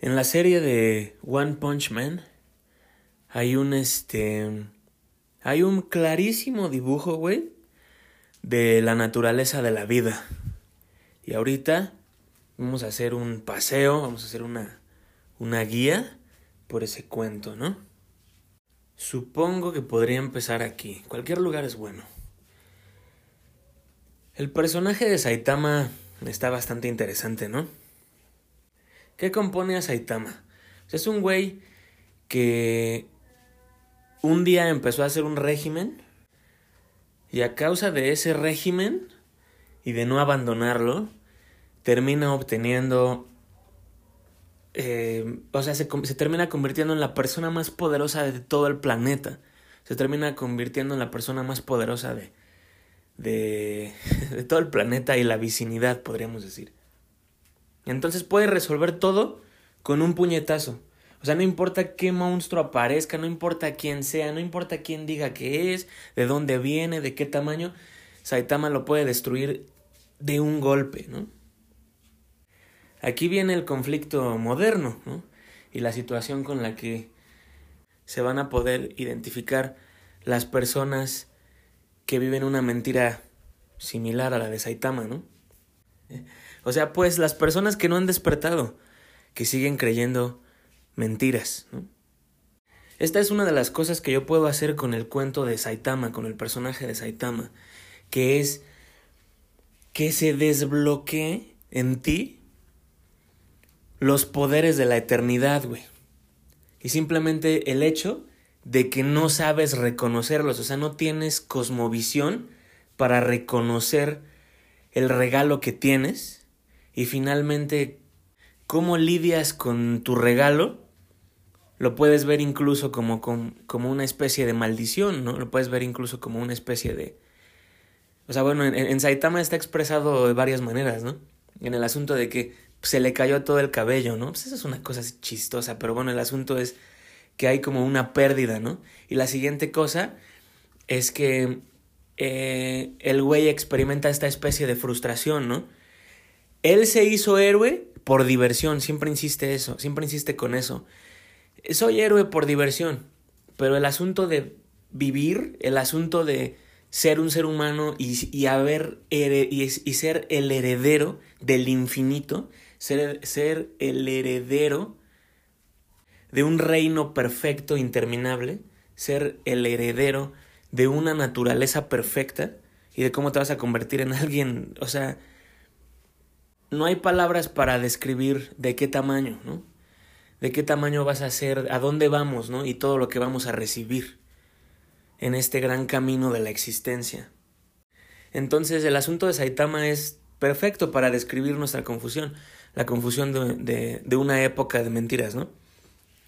En la serie de One Punch Man hay un este hay un clarísimo dibujo, güey, de la naturaleza de la vida. Y ahorita vamos a hacer un paseo, vamos a hacer una una guía por ese cuento, ¿no? Supongo que podría empezar aquí. Cualquier lugar es bueno. El personaje de Saitama está bastante interesante, ¿no? ¿Qué compone a Saitama? Es un güey que un día empezó a hacer un régimen y a causa de ese régimen y de no abandonarlo, termina obteniendo, eh, o sea, se, termina convirtiendo en la persona más poderosa de todo el planeta. Se termina convirtiendo en la persona más poderosa de, de, de todo el planeta y la vicinidad, podríamos decir. Entonces puede resolver todo con un puñetazo. O sea, no importa qué monstruo aparezca, no importa quién sea, no importa quién diga que es, de dónde viene, de qué tamaño, Saitama lo puede destruir de un golpe, ¿no? Aquí viene el conflicto moderno, ¿no? Y la situación con la que se van a poder identificar las personas que viven una mentira similar a la de Saitama, ¿no? O sea, pues las personas que no han despertado, que siguen creyendo mentiras. Esta es una de las cosas que yo puedo hacer con el cuento de Saitama, con el personaje de Saitama, que es que se desbloquee en ti los poderes de la eternidad, güey. Y simplemente el hecho de que no sabes reconocerlos, o sea, no tienes cosmovisión para reconocer el regalo que tienes y finalmente cómo lidias con tu regalo, lo puedes ver incluso como, como, una especie de maldición, ¿no? Lo puedes ver incluso como una especie de... O sea, bueno, en, Saitama está expresado de varias maneras, ¿no? En el asunto de que se le cayó todo el cabello, ¿no? Pues eso es una cosa chistosa, pero bueno, el asunto es que hay como una pérdida, ¿no? Y la siguiente cosa es que eh, el güey experimenta esta especie de frustración, ¿no? Él se hizo héroe por diversión, siempre insiste eso, siempre insiste con eso. Soy héroe por diversión, pero el asunto de vivir, el asunto de ser un ser humano y, haber y, ser el heredero del infinito, ser, ser el heredero de un reino perfecto, interminable, ser el heredero de una naturaleza perfecta y de cómo te vas a convertir en alguien, o sea, no hay palabras para describir de qué tamaño, ¿no? De qué tamaño vas a ser, a dónde vamos, ¿no? Y todo lo que vamos a recibir en este gran camino de la existencia. Entonces el asunto de Saitama es perfecto para describir nuestra confusión, la confusión de, de, una época de mentiras, ¿no?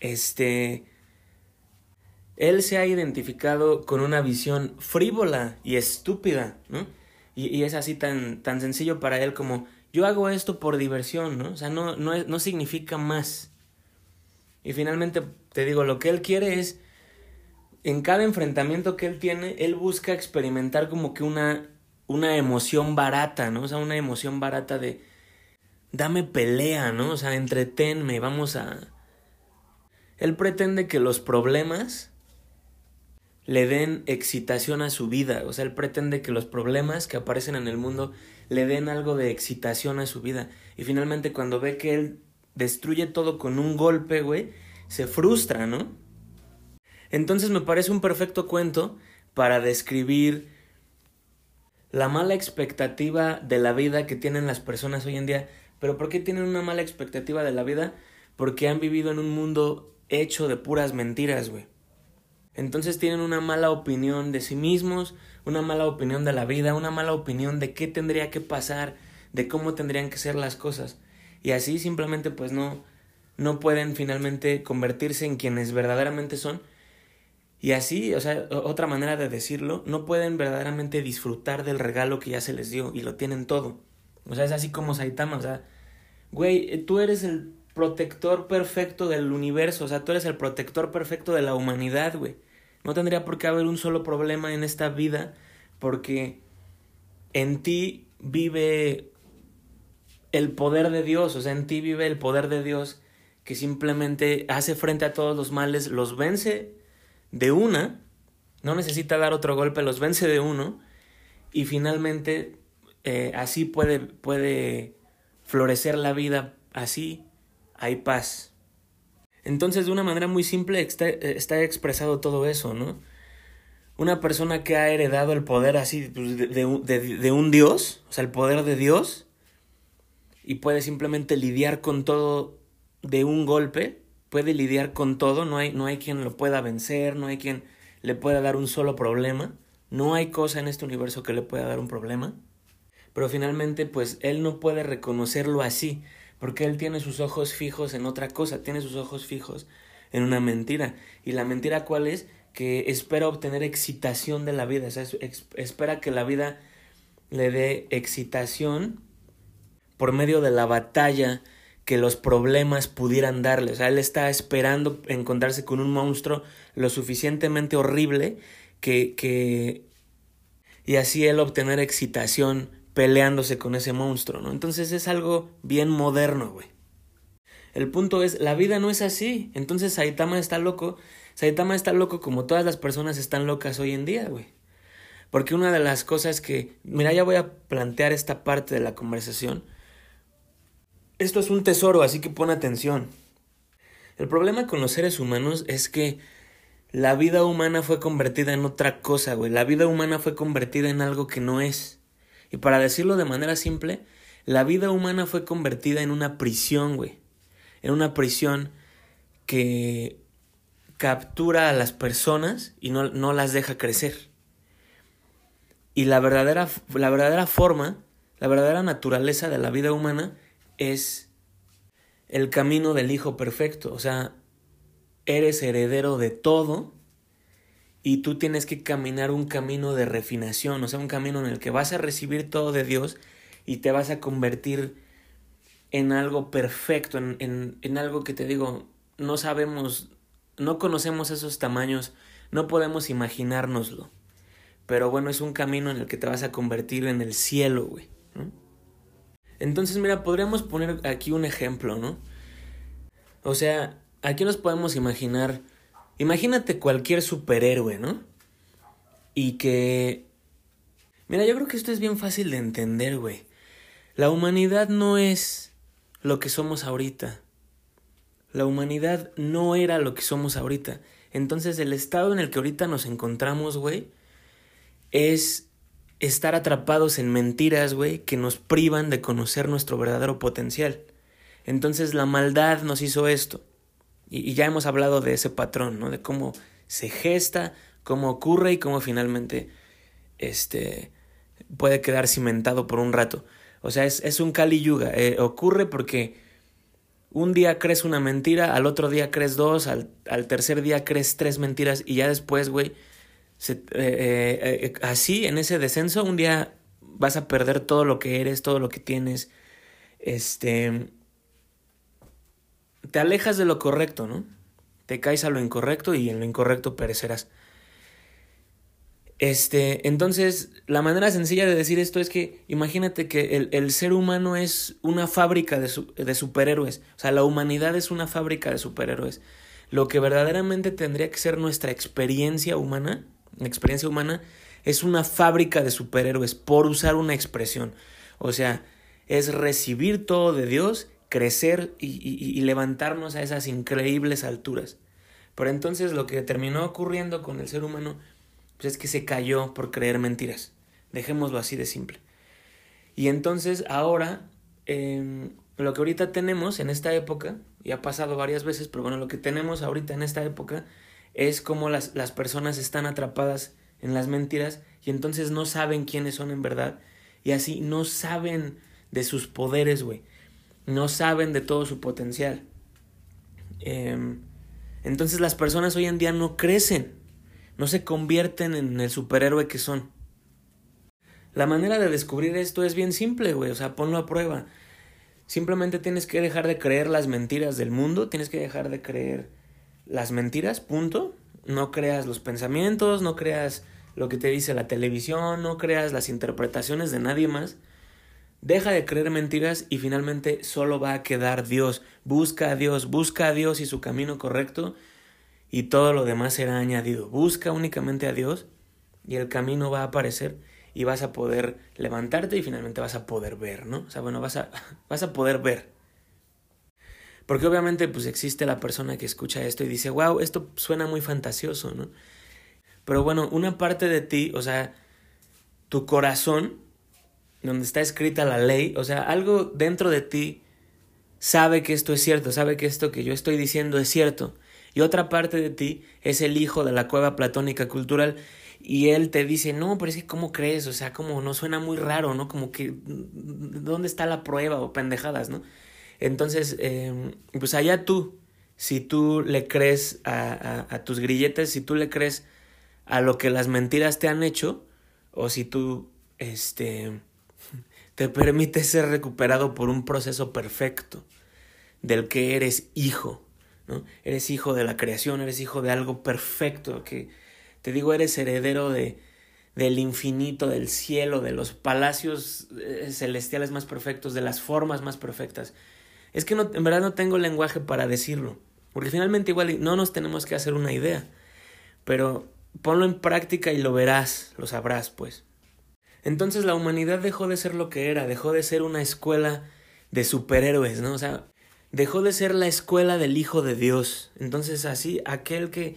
Este, él se ha identificado con una visión frívola y estúpida, ¿no? Y, es así tan, tan sencillo para él como yo hago esto por diversión, ¿no? O sea, no, no, no significa más. Y finalmente, te digo, lo que él quiere es, en cada enfrentamiento que él tiene, él busca experimentar como que una, una emoción barata, ¿no? O sea, una emoción barata de, dame pelea, ¿no? O sea, entretenme, vamos a... Él pretende que los problemas le den excitación a su vida. O sea, él pretende que los problemas que aparecen en el mundo le den algo de excitación a su vida. Y finalmente cuando ve que él destruye todo con un golpe, güey, se frustra, ¿no? Entonces me parece un perfecto cuento para describir la mala expectativa de la vida que tienen las personas hoy en día. Pero ¿por qué tienen una mala expectativa de la vida? Porque han vivido en un mundo hecho de puras mentiras, güey. Entonces tienen una mala opinión de sí mismos, una mala opinión de la vida, una mala opinión de qué tendría que pasar, de cómo tendrían que ser las cosas. Y así simplemente pues no, no pueden finalmente convertirse en quienes verdaderamente son. Y así, o sea, otra manera de decirlo, no pueden verdaderamente disfrutar del regalo que ya se les dio y lo tienen todo. O sea, es así como Saitama, o sea, güey, tú eres el protector perfecto del universo, o sea, tú eres el protector perfecto de la humanidad, güey. No tendría por qué haber un solo problema en esta vida porque en ti vive el poder de Dios, o sea, en ti vive el poder de Dios que simplemente hace frente a todos los males, los vence de una, no necesita dar otro golpe, los vence de uno y finalmente eh, así puede, puede florecer la vida, así hay paz. Entonces de una manera muy simple está, está expresado todo eso, ¿no? Una persona que ha heredado el poder así pues, de, de, de un Dios, o sea, el poder de Dios, y puede simplemente lidiar con todo de un golpe, puede lidiar con todo, no hay, no hay quien lo pueda vencer, no hay quien le pueda dar un solo problema, no hay cosa en este universo que le pueda dar un problema, pero finalmente pues él no puede reconocerlo así, porque él tiene sus ojos fijos en otra cosa, tiene sus ojos fijos en una mentira, y la mentira cuál es? que espera obtener excitación de la vida, o sea, espera que la vida le dé excitación por medio de la batalla que los problemas pudieran darle. O sea, él está esperando encontrarse con un monstruo lo suficientemente horrible que, que y así él obtener excitación peleándose con ese monstruo, ¿no? Entonces es algo bien moderno, güey. El punto es, la vida no es así. Entonces Saitama está loco. Saitama está loco como todas las personas están locas hoy en día, güey. Porque una de las cosas que, mira, ya voy a plantear esta parte de la conversación esto es un tesoro, así que pon atención. El problema con los seres humanos es que la vida humana fue convertida en otra cosa, güey. La vida humana fue convertida en algo que no es. Y para decirlo de manera simple, la vida humana fue convertida en una prisión, güey. En una prisión que captura a las personas y no, no las deja crecer. Y la verdadera, la verdadera forma, la verdadera naturaleza de la vida humana es el camino del Hijo perfecto. O sea, eres heredero de todo y tú tienes que caminar un camino de refinación, o sea, un camino en el que vas a recibir todo de Dios y te vas a convertir en algo perfecto, en, en, en algo que te digo, no sabemos, no conocemos esos tamaños, no podemos imaginárnoslo. Pero bueno, es un camino en el que te vas a convertir en el cielo, güey. Entonces, mira, podríamos poner aquí un ejemplo, ¿no? O sea, aquí nos podemos imaginar, imagínate cualquier superhéroe, ¿no? Y que... Mira, yo creo que esto es bien fácil de entender, güey. La humanidad no es lo que somos ahorita. La humanidad no era lo que somos ahorita. Entonces el estado en el que ahorita nos encontramos, güey, es estar atrapados en mentiras, güey, que nos privan de conocer nuestro verdadero potencial. Entonces la maldad nos hizo esto. Y, ya hemos hablado de ese patrón, ¿no? De cómo se gesta, cómo ocurre y cómo finalmente este, puede quedar cimentado por un rato. O sea, es, es un Kali Yuga. Eh, ocurre porque un día crees una mentira, al otro día crees dos, al, al tercer día crees tres mentiras y ya después, güey, eh, eh, así, en ese descenso, un día vas a perder todo lo que eres, todo lo que tienes. Este. Te alejas de lo correcto, ¿no? Te caes a lo incorrecto y en lo incorrecto perecerás. Este, entonces, la manera sencilla de decir esto es que imagínate que el, el ser humano es una fábrica de, de superhéroes. O sea, la humanidad es una fábrica de superhéroes. Lo que verdaderamente tendría que ser nuestra experiencia humana experiencia humana es una fábrica de superhéroes, por usar una expresión. O sea, es recibir todo de Dios, crecer y, levantarnos a esas increíbles alturas. Pero entonces lo que terminó ocurriendo con el ser humano pues es que se cayó por creer mentiras. Dejémoslo así de simple. Y entonces ahora, em, lo que ahorita tenemos en esta época, y ha pasado varias veces, pero bueno, lo que tenemos ahorita en esta época es como las, las personas están atrapadas en las mentiras y entonces no saben quiénes son en verdad y así no saben de sus poderes, güey. No saben de todo su potencial. Em, entonces las personas hoy en día no crecen, no se convierten en el superhéroe que son. La manera de descubrir esto es bien simple, güey, o sea, ponlo a prueba. Simplemente tienes que dejar de creer las mentiras del mundo, tienes que dejar de creer las mentiras, punto. No creas los pensamientos, no creas lo que te dice la televisión, no creas las interpretaciones de nadie más. Deja de creer mentiras y finalmente solo va a quedar Dios. Busca a Dios, busca a Dios y su camino correcto y todo lo demás será añadido. Busca únicamente a Dios y el camino va a aparecer y vas a poder levantarte y finalmente vas a poder ver, ¿no? O sea, bueno, vas a, vas a poder ver. Porque obviamente pues existe la persona que escucha esto y dice, wow, esto suena muy fantasioso, ¿no? Pero bueno, una parte de ti, o sea, tu corazón, donde está escrita la ley, o sea, algo dentro de ti sabe que esto es cierto, sabe que esto que yo estoy diciendo es cierto. Y otra parte de ti es el hijo de la cueva platónica cultural y él te dice, no, pero es que ¿cómo crees? O sea, como no suena muy raro, ¿no? Como que, ¿dónde está la prueba o pendejadas, ¿no? Entonces, eh, pues allá tú, si tú le crees a, a, a, tus grilletes, si tú le crees a lo que las mentiras te han hecho, o si tú, este, te permites ser recuperado por un proceso perfecto del que eres hijo, ¿no? Eres hijo de la creación, eres hijo de algo perfecto que te digo, eres heredero de, del infinito, del cielo, de los palacios eh, celestiales más perfectos, de las formas más perfectas. Es que en verdad no tengo lenguaje para decirlo, porque finalmente igual no nos tenemos que hacer una idea, pero ponlo en práctica y lo verás, lo sabrás, pues. Entonces la humanidad dejó de ser lo que era, dejó de ser una escuela de superhéroes, ¿no? O sea, dejó de ser la escuela del Hijo de Dios. Entonces así, aquel que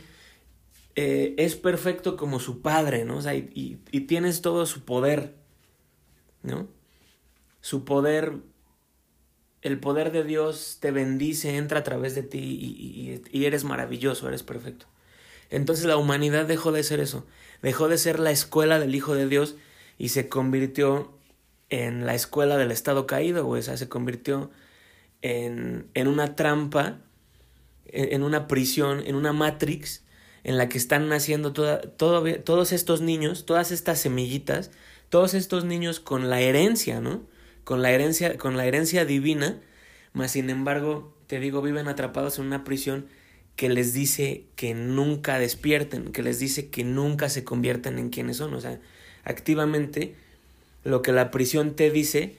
eh, es perfecto como su padre, ¿no? O sea, y, y, tienes todo su poder, ¿no? Su poder, el poder de Dios te bendice, entra a través de ti y, y eres maravilloso, eres perfecto. Entonces la humanidad dejó de ser eso, dejó de ser la escuela del Hijo de Dios y se convirtió en la escuela del Estado caído, o sea, se convirtió en, en una trampa, en, una prisión, en una matrix en la que están naciendo toda, todo, todos estos niños, todas estas semillitas, todos estos niños con la herencia, ¿no? Con la herencia, con la herencia divina, mas sin embargo, te digo, viven atrapados en una prisión que les dice que nunca despierten, que les dice que nunca se conviertan en quienes son. O sea, activamente lo que la prisión te dice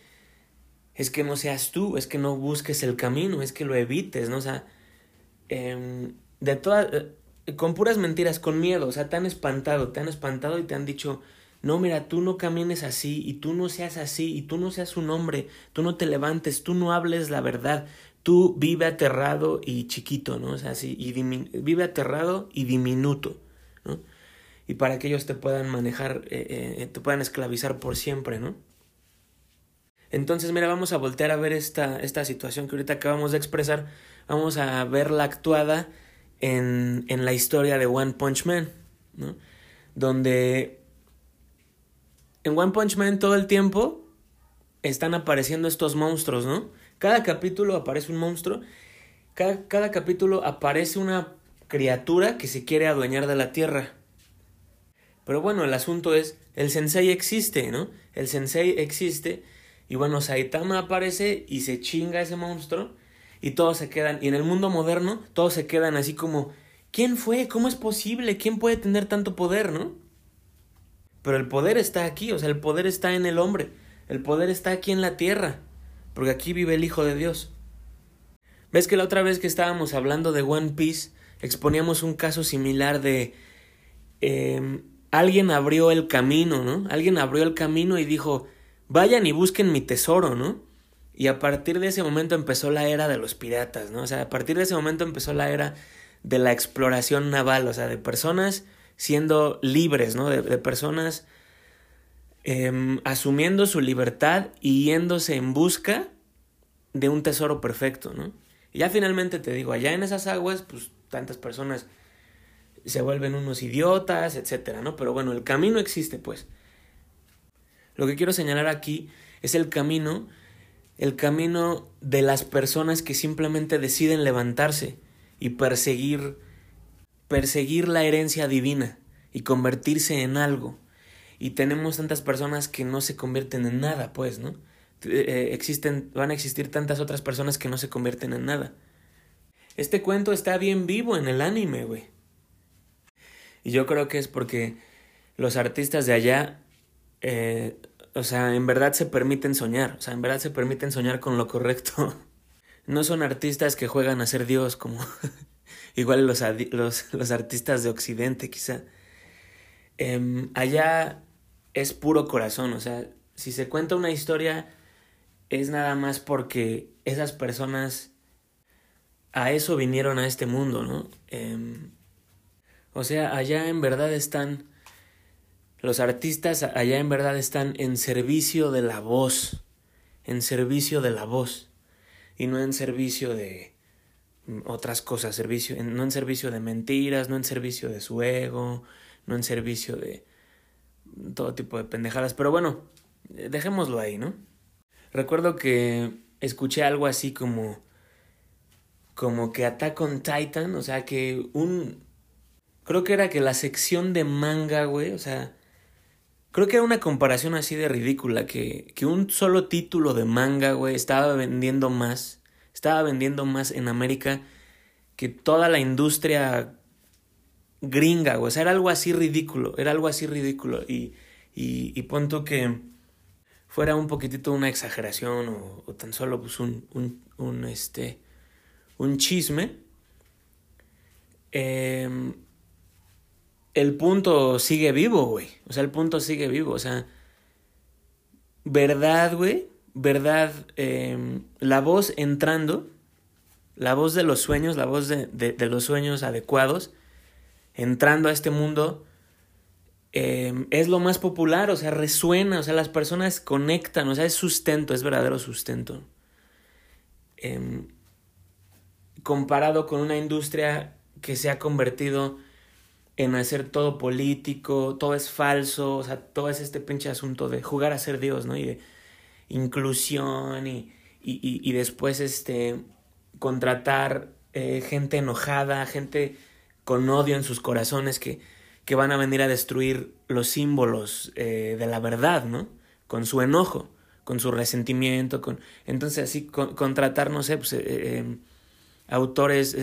es que no seas tú, es que no busques el camino, es que lo evites, ¿no? O sea, eh, de todas con puras mentiras, con miedo, o sea, te han espantado, te han espantado y te han dicho, no, mira, tú no camines así, y tú no seas así, y tú no seas un hombre, tú no te levantes, tú no hables la verdad, tú vive aterrado y chiquito, ¿no? O sea, así, y vive aterrado y diminuto, ¿no? Y para que ellos te puedan manejar, eh, eh, te puedan esclavizar por siempre, ¿no? Entonces, mira, vamos a voltear a ver esta, esta situación que ahorita acabamos de expresar, vamos a verla actuada en, en la historia de One Punch Man, ¿no? Donde en One Punch Man todo el tiempo están apareciendo estos monstruos, ¿no? Cada capítulo aparece un monstruo, cada, cada capítulo aparece una criatura que se quiere adueñar de la tierra. Pero bueno, el asunto es, el sensei existe, ¿no? El sensei existe y bueno, Saitama aparece y se chinga ese monstruo y todos se quedan, y en el mundo moderno todos se quedan así como, ¿quién fue? ¿Cómo es posible? ¿Quién puede tener tanto poder, no? Pero el poder está aquí, o sea, el poder está en el hombre, el poder está aquí en la tierra, porque aquí vive el Hijo de Dios. ¿Ves que la otra vez que estábamos hablando de One Piece, exponíamos un caso similar de... Eh, alguien abrió el camino, ¿no? Alguien abrió el camino y dijo, vayan y busquen mi tesoro, ¿no? Y a partir de ese momento empezó la era de los piratas, ¿no? O sea, a partir de ese momento empezó la era de la exploración naval, o sea, de personas siendo libres, ¿no? De, personas eh, asumiendo su libertad y yéndose en busca de un tesoro perfecto, ¿no? Y ya finalmente te digo, allá en esas aguas, pues tantas personas se vuelven unos idiotas, etcétera, ¿no? Pero bueno, el camino existe, pues. Lo que quiero señalar aquí es el camino el camino de las personas que simplemente deciden levantarse y perseguir perseguir la herencia divina y convertirse en algo. Y tenemos tantas personas que no se convierten en nada, pues, ¿no? Eh, existen van a existir tantas otras personas que no se convierten en nada. Este cuento está bien vivo en el anime, güey. Y yo creo que es porque los artistas de allá eh, o sea, en verdad se permiten soñar, o sea, en verdad se permiten soñar con lo correcto. No son artistas que juegan a ser Dios como igual los, los, artistas de Occidente quizá. Em, allá es puro corazón, o sea, si se cuenta una historia es nada más porque esas personas a eso vinieron a este mundo, ¿no? Em, o sea, allá en verdad están los artistas allá en verdad están en servicio de la voz, en servicio de la voz, y no en servicio de otras cosas, servicio, no en servicio de mentiras, no en servicio de su ego, no en servicio de todo tipo de pendejadas. Pero bueno, dejémoslo ahí, ¿no? Recuerdo que escuché algo así como como que Attack on Titan, o sea, que un creo que era que la sección de manga, güey, o sea, Creo que era una comparación así de ridícula, que, que un solo título de manga, güey, estaba vendiendo más, estaba vendiendo más en América que toda la industria gringa, güey. O sea, era algo así ridículo, era algo así ridículo. Y, y, y que fuera un poquitito una exageración o, o tan solo pues un, un, un, este, un chisme. Eh, el punto sigue vivo, güey. O sea, el punto sigue vivo. O sea, verdad, güey. Verdad, em, la voz entrando, la voz de los sueños, la voz de, de, los sueños adecuados, entrando a este mundo, em, es lo más popular, o sea, resuena, o sea, las personas conectan, o sea, es sustento, es verdadero sustento. Em, comparado con una industria que se ha convertido en hacer todo político, todo es falso, o sea, todo es este pinche asunto de jugar a ser Dios, ¿no? Y de inclusión y, y, y, después este contratar eh, gente enojada, gente con odio en sus corazones que, que van a venir a destruir los símbolos eh, de la verdad, ¿no? Con su enojo, con su resentimiento, con... Entonces así contratar, no sé, pues, eh, autores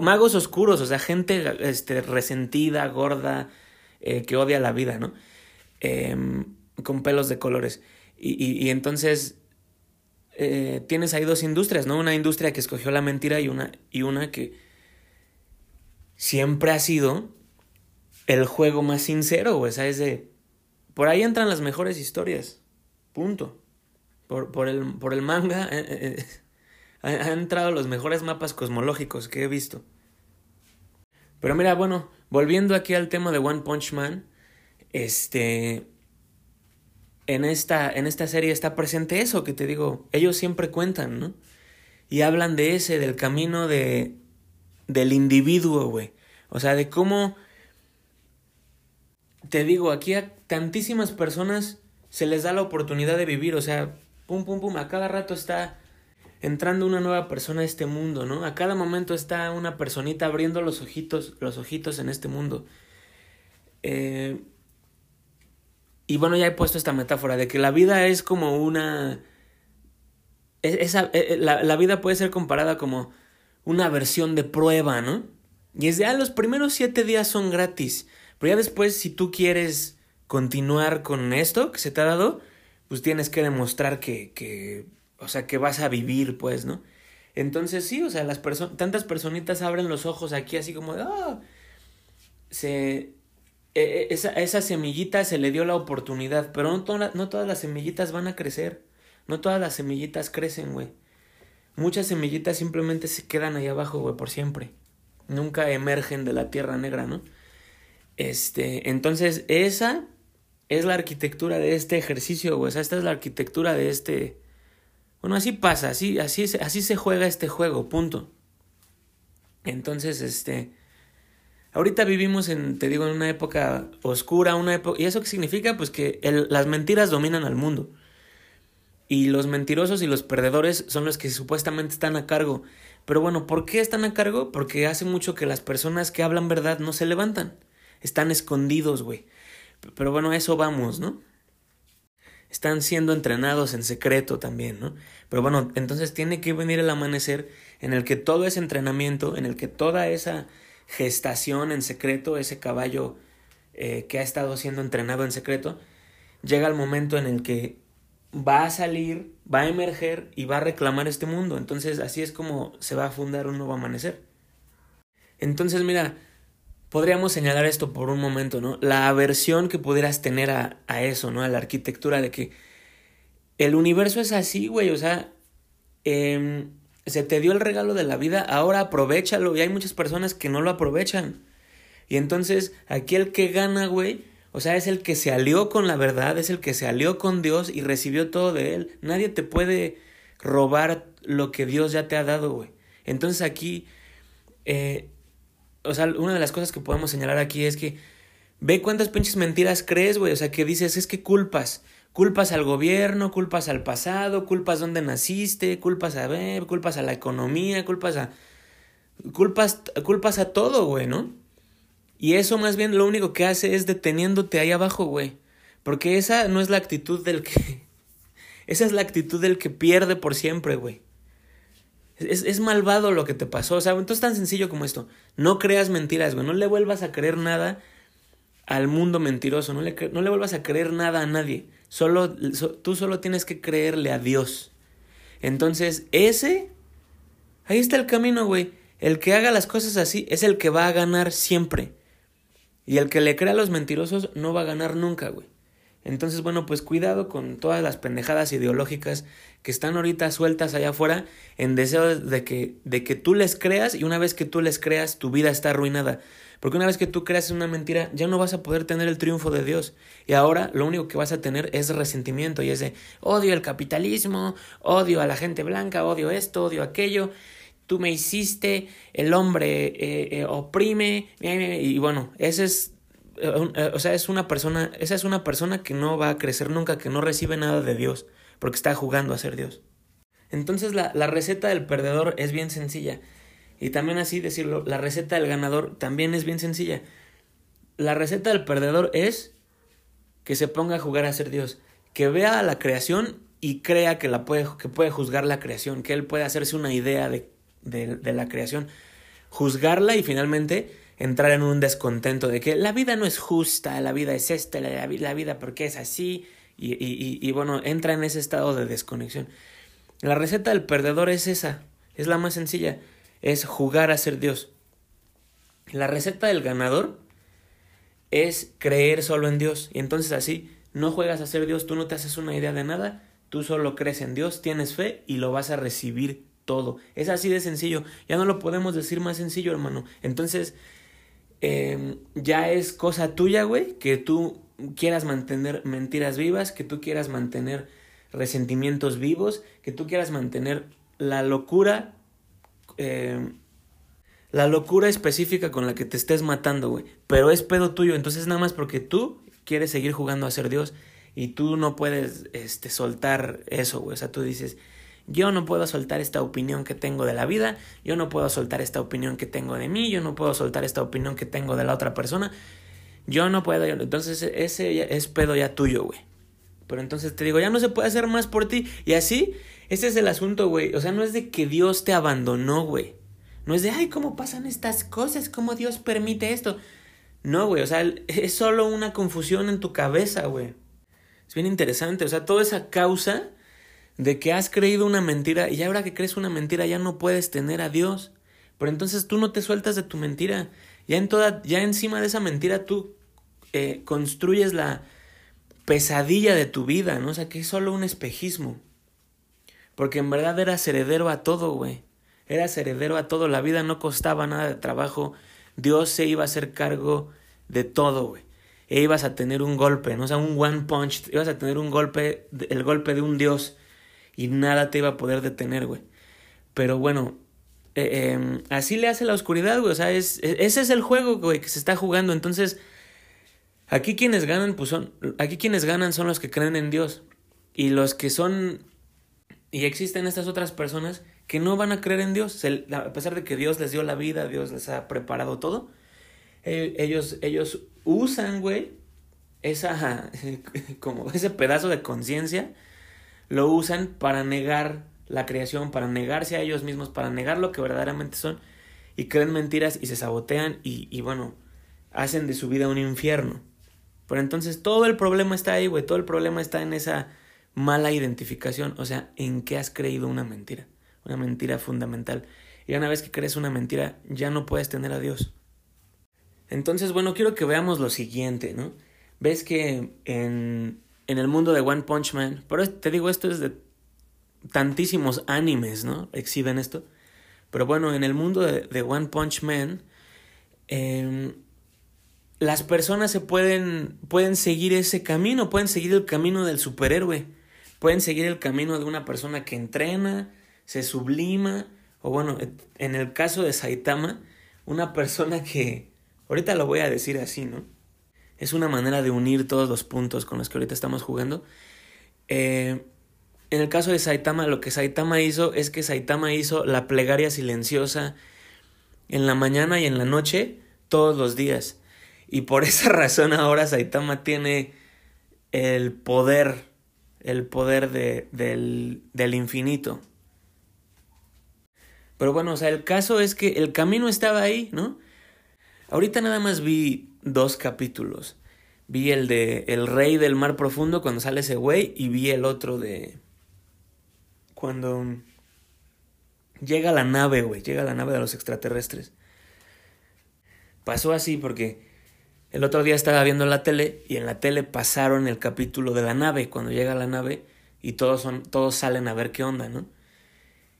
magos oscuros, o sea, gente este, resentida, gorda, eh, que odia la vida, ¿no? Em, con pelos de colores. Y, y, entonces eh, tienes ahí dos industrias, ¿no? Una industria que escogió la mentira y una, y una que siempre ha sido el juego más sincero, o sea, es de... Por ahí entran las mejores historias. Punto. Por, por, el, por el manga. Han entrado los mejores mapas cosmológicos que he visto. Pero mira, bueno, volviendo aquí al tema de One Punch Man, este en esta en esta serie está presente eso que te digo, ellos siempre cuentan, ¿no? Y hablan de ese del camino de del individuo, güey. O sea, de cómo te digo, aquí a tantísimas personas se les da la oportunidad de vivir, o sea, pum pum pum, a cada rato está entrando una nueva persona a este mundo, ¿no? A cada momento está una personita abriendo los ojitos, los ojitos en este mundo. Eh, y bueno, ya he puesto esta metáfora de que la vida es como una... Esa, eh, eh, la, la, vida puede ser comparada como una versión de prueba, ¿no? Y es de, ah, los primeros siete días son gratis. Pero ya después, si tú quieres continuar con esto que se te ha dado, pues tienes que demostrar que, que o sea, que vas a vivir, pues, ¿no? Entonces sí, o sea, las personas, tantas personitas abren los ojos aquí así como de, ah, se, e, e, esa, esa semillita se le dio la oportunidad, pero no, no todas las semillitas van a crecer, no todas las semillitas crecen, güey. Muchas semillitas simplemente se quedan ahí abajo, güey, por siempre. Nunca emergen de la tierra negra, ¿no? Este, entonces esa es la arquitectura de este ejercicio, güey. O sea, esta es la arquitectura de este, bueno, así pasa, así, así, así se juega este juego, punto. Entonces, este, ahorita vivimos en, te digo, en una época oscura, una época, ¿y eso qué significa? Pues que las mentiras dominan al mundo. Y los mentirosos y los perdedores son los que supuestamente están a cargo. Pero bueno, ¿por qué están a cargo? Porque hace mucho que las personas que hablan verdad no se levantan. Están escondidos, güey. Pero bueno, a eso vamos, ¿no? Están siendo entrenados en secreto también, ¿no? Pero bueno, entonces tiene que venir el amanecer en el que todo ese entrenamiento, en el que toda esa gestación en secreto, ese caballo eh, que ha estado siendo entrenado en secreto, llega el momento en el que va a salir, va a emerger y va a reclamar este mundo. Entonces así es como se va a fundar un nuevo amanecer. Entonces mira, podríamos señalar esto por un momento, ¿no? La aversión que pudieras tener a, a eso, ¿no? A la arquitectura de que el universo es así, güey, o sea, eh, se te dio el regalo de la vida, ahora aprovechalo y hay muchas personas que no lo aprovechan. Y entonces aquí el que gana, güey, o sea, es el que se alió con la verdad, es el que se alió con Dios y recibió todo de Él. Nadie te puede robar lo que Dios ya te ha dado, güey. Entonces aquí, eh, o sea, una de las cosas que podemos señalar aquí es que ve cuántas pinches mentiras crees, güey. O sea, que dices, es que culpas. Culpas al gobierno, culpas al pasado, culpas dónde naciste, culpas a ver, culpas a la economía, culpas a. Culpas, culpas a todo, güey, ¿no? Y eso más bien lo único que hace es deteniéndote ahí abajo, güey. Porque esa no es la actitud del que... Esa es la actitud del que pierde por siempre, güey. Es, es, malvado lo que te pasó. O sea, entonces es tan sencillo como esto. No creas mentiras, güey. No le vuelvas a creer nada al mundo mentiroso. No le, no le vuelvas a creer nada a nadie. Solo, tú solo tienes que creerle a Dios. Entonces, ese... Ahí está el camino, güey. El que haga las cosas así es el que va a ganar siempre. Y el que le crea a los mentirosos no va a ganar nunca, güey. Entonces, bueno, pues cuidado con todas las pendejadas ideológicas que están ahorita sueltas allá afuera en deseo de que, de que tú les creas y una vez que tú les creas tu vida está arruinada. Porque una vez que tú creas una mentira ya no vas a poder tener el triunfo de Dios. Y ahora lo único que vas a tener es resentimiento y es de odio el capitalismo, odio a la gente blanca, odio esto, odio aquello tú me hiciste, el hombre eh, eh, oprime, y bueno, ese es, o sea, es una persona, esa es una persona que no va a crecer nunca, que no recibe nada de Dios, porque está jugando a ser Dios. Entonces la, la receta del perdedor es bien sencilla. Y también así decirlo, la receta del ganador también es bien sencilla. La receta del perdedor es que se ponga a jugar a ser Dios, que vea la creación y crea que la puede, que puede juzgar la creación, que él puede hacerse una idea de de, la creación, juzgarla y finalmente entrar en un descontento de que la vida no es justa, la vida es esta, la, vida porque es así, y, y, y, bueno, entra en ese estado de desconexión. La receta del perdedor es esa, es la más sencilla, es jugar a ser Dios. La receta del ganador es creer solo en Dios, y entonces así no juegas a ser Dios, tú no te haces una idea de nada, tú solo crees en Dios, tienes fe y lo vas a recibir todo. Es así de sencillo. Ya no lo podemos decir más sencillo, hermano. Entonces, em, ya es cosa tuya, güey, que tú quieras mantener mentiras vivas, que tú quieras mantener resentimientos vivos, que tú quieras mantener la locura, em, la locura específica con la que te estés matando, güey. Pero es pedo tuyo, entonces nada más porque tú quieres seguir jugando a ser Dios y tú no puedes este, soltar eso, güey. O sea, tú dices, yo no puedo soltar esta opinión que tengo de la vida, yo no puedo soltar esta opinión que tengo de mí, yo no puedo soltar esta opinión que tengo de la otra persona. Yo no puedo, entonces ese es pedo ya tuyo, güey. Pero entonces te digo, ya no se puede hacer más por ti. Y así, ese es el asunto, güey. O sea, no es de que Dios te abandonó, güey. No es de, ay, ¿cómo pasan estas cosas? ¿Cómo Dios permite esto? No, güey, o sea, es solo una confusión en tu cabeza, güey. Es bien interesante, o sea, toda esa causa de que has creído una mentira y ahora que crees una mentira ya no puedes tener a Dios. Pero entonces tú no te sueltas de tu mentira. Ya en toda, ya encima de esa mentira tú eh, construyes la pesadilla de tu vida, ¿no? O sea, que es solo un espejismo. Porque en verdad eras heredero a todo, güey. Eras heredero a todo. La vida no costaba nada de trabajo. Dios se iba a hacer cargo de todo, güey. E ibas a tener un golpe, ¿no? O sea, un one punch. Ibas a tener un golpe, el golpe de un Dios y nada te iba a poder detener, güey. Pero bueno, eh, em, así le hace la oscuridad, güey. O sea, es, e, ese es el juego, güey, que se está jugando. Entonces, aquí quienes ganan, pues son, aquí quienes ganan son los que creen en Dios. Y los que son, y existen estas otras personas que no van a creer en Dios. a pesar de que Dios les dio la vida, Dios les ha preparado todo. Eh, ellos, ellos usan, güey, esa, como ese pedazo de conciencia lo usan para negar la creación, para negarse a ellos mismos, para negar lo que verdaderamente son, y creen mentiras y se sabotean y, y bueno, hacen de su vida un infierno. Pero entonces todo el problema está ahí, güey. Todo el problema está en esa mala identificación. O sea, en qué has creído una mentira. Una mentira fundamental. Y una vez que crees una mentira, ya no puedes tener a Dios. Entonces, bueno, quiero que veamos lo siguiente, ¿no? Ves que en, en el mundo de One Punch Man, pero te digo, esto es de tantísimos animes, ¿no? Exhiben esto. Pero bueno, en el mundo de, One Punch Man, em, las personas se pueden, pueden seguir ese camino, pueden seguir el camino del superhéroe, pueden seguir el camino de una persona que entrena, se sublima, o bueno, en el caso de Saitama, una persona que, ahorita lo voy a decir así, ¿no? Es una manera de unir todos los puntos con los que ahorita estamos jugando. Eh, en el caso de Saitama, lo que Saitama hizo es que Saitama hizo la plegaria silenciosa en la mañana y en la noche todos los días. Y por esa razón ahora Saitama tiene el poder, el poder de, del, del infinito. Pero bueno, o sea, el caso es que el camino estaba ahí, ¿no? Ahorita nada más vi dos capítulos. Vi el de El Rey del Mar Profundo cuando sale ese güey y vi el otro de cuando llega la nave, güey, llega la nave de los extraterrestres. Pasó así porque el otro día estaba viendo la tele y en la tele pasaron el capítulo de la nave, cuando llega la nave y todos, son, todos salen a ver qué onda, ¿no?